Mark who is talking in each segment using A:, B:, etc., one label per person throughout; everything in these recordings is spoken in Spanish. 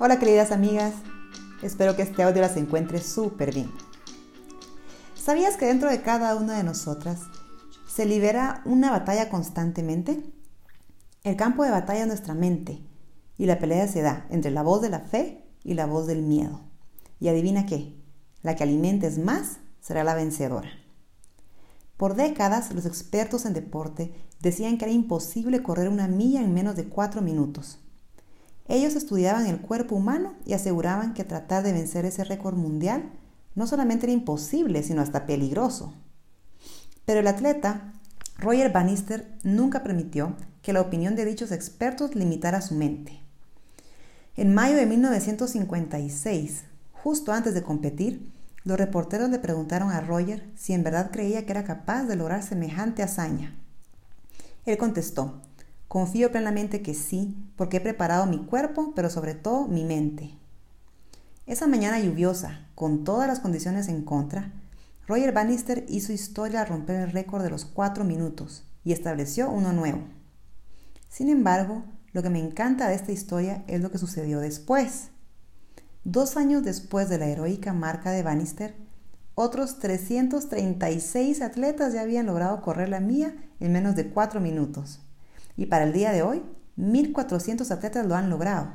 A: Hola queridas amigas, espero que este audio las encuentre súper bien. ¿Sabías que dentro de cada una de nosotras se libera una batalla constantemente? El campo de batalla es nuestra mente y la pelea se da entre la voz de la fe y la voz del miedo. Y adivina qué, la que alimentes más será la vencedora. Por décadas los expertos en deporte decían que era imposible correr una milla en menos de cuatro minutos. Ellos estudiaban el cuerpo humano y aseguraban que tratar de vencer ese récord mundial no solamente era imposible, sino hasta peligroso. Pero el atleta Roger Bannister nunca permitió que la opinión de dichos expertos limitara su mente. En mayo de 1956, justo antes de competir, los reporteros le preguntaron a Roger si en verdad creía que era capaz de lograr semejante hazaña. Él contestó, Confío plenamente que sí, porque he preparado mi cuerpo, pero sobre todo mi mente. Esa mañana lluviosa, con todas las condiciones en contra, Roger Bannister hizo historia al romper el récord de los cuatro minutos y estableció uno nuevo. Sin embargo, lo que me encanta de esta historia es lo que sucedió después. Dos años después de la heroica marca de Bannister, otros 336 atletas ya habían logrado correr la mía en menos de cuatro minutos y para el día de hoy 1.400 atletas lo han logrado.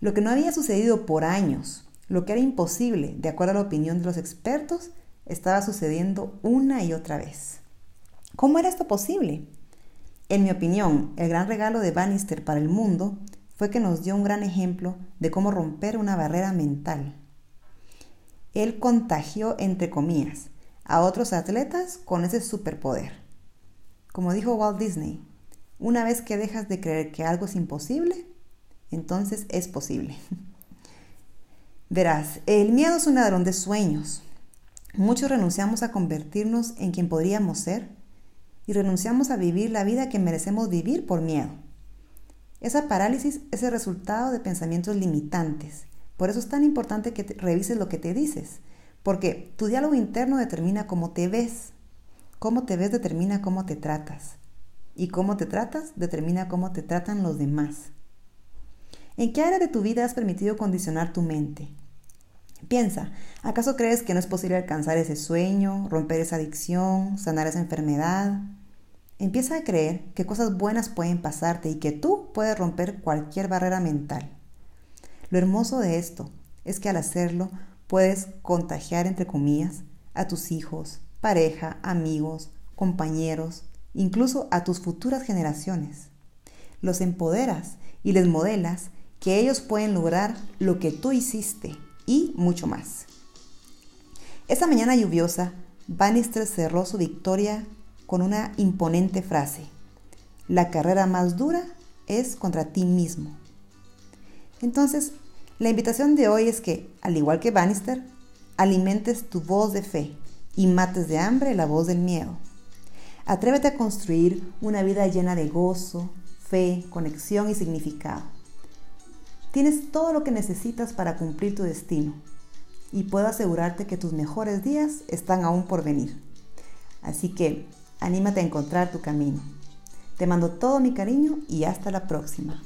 A: Lo que no había sucedido por años, lo que era imposible, de acuerdo a la opinión de los expertos, estaba sucediendo una y otra vez. ¿Cómo era esto posible? En mi opinión, el gran regalo de Bannister para el mundo fue que nos dio un gran ejemplo de cómo romper una barrera mental. Él contagió, entre comillas, a otros atletas con ese superpoder. Como dijo Walt Disney, una vez que dejas de creer que algo es imposible, entonces es posible. Verás, el miedo es un ladrón de sueños. Muchos renunciamos a convertirnos en quien podríamos ser y renunciamos a vivir la vida que merecemos vivir por miedo. Esa parálisis es el resultado de pensamientos limitantes. Por eso es tan importante que revises lo que te dices, porque tu diálogo interno determina cómo te ves. Cómo te ves determina cómo te tratas y cómo te tratas determina cómo te tratan los demás. ¿En qué área de tu vida has permitido condicionar tu mente? Piensa, ¿acaso crees que no es posible alcanzar ese sueño, romper esa adicción, sanar esa enfermedad? Empieza a creer que cosas buenas pueden pasarte y que tú puedes romper cualquier barrera mental. Lo hermoso de esto es que al hacerlo puedes contagiar, entre comillas, a tus hijos, pareja, amigos, compañeros, incluso a tus futuras generaciones. Los empoderas y les modelas que ellos pueden lograr lo que tú hiciste y mucho más. Esa mañana lluviosa, Bannister cerró su victoria con una imponente frase. La carrera más dura es contra ti mismo. Entonces, la invitación de hoy es que, al igual que Bannister, alimentes tu voz de fe y mates de hambre la voz del miedo. Atrévete a construir una vida llena de gozo, fe, conexión y significado. Tienes todo lo que necesitas para cumplir tu destino y puedo asegurarte que tus mejores días están aún por venir. Así que anímate a encontrar tu camino. Te mando todo mi cariño y hasta la próxima.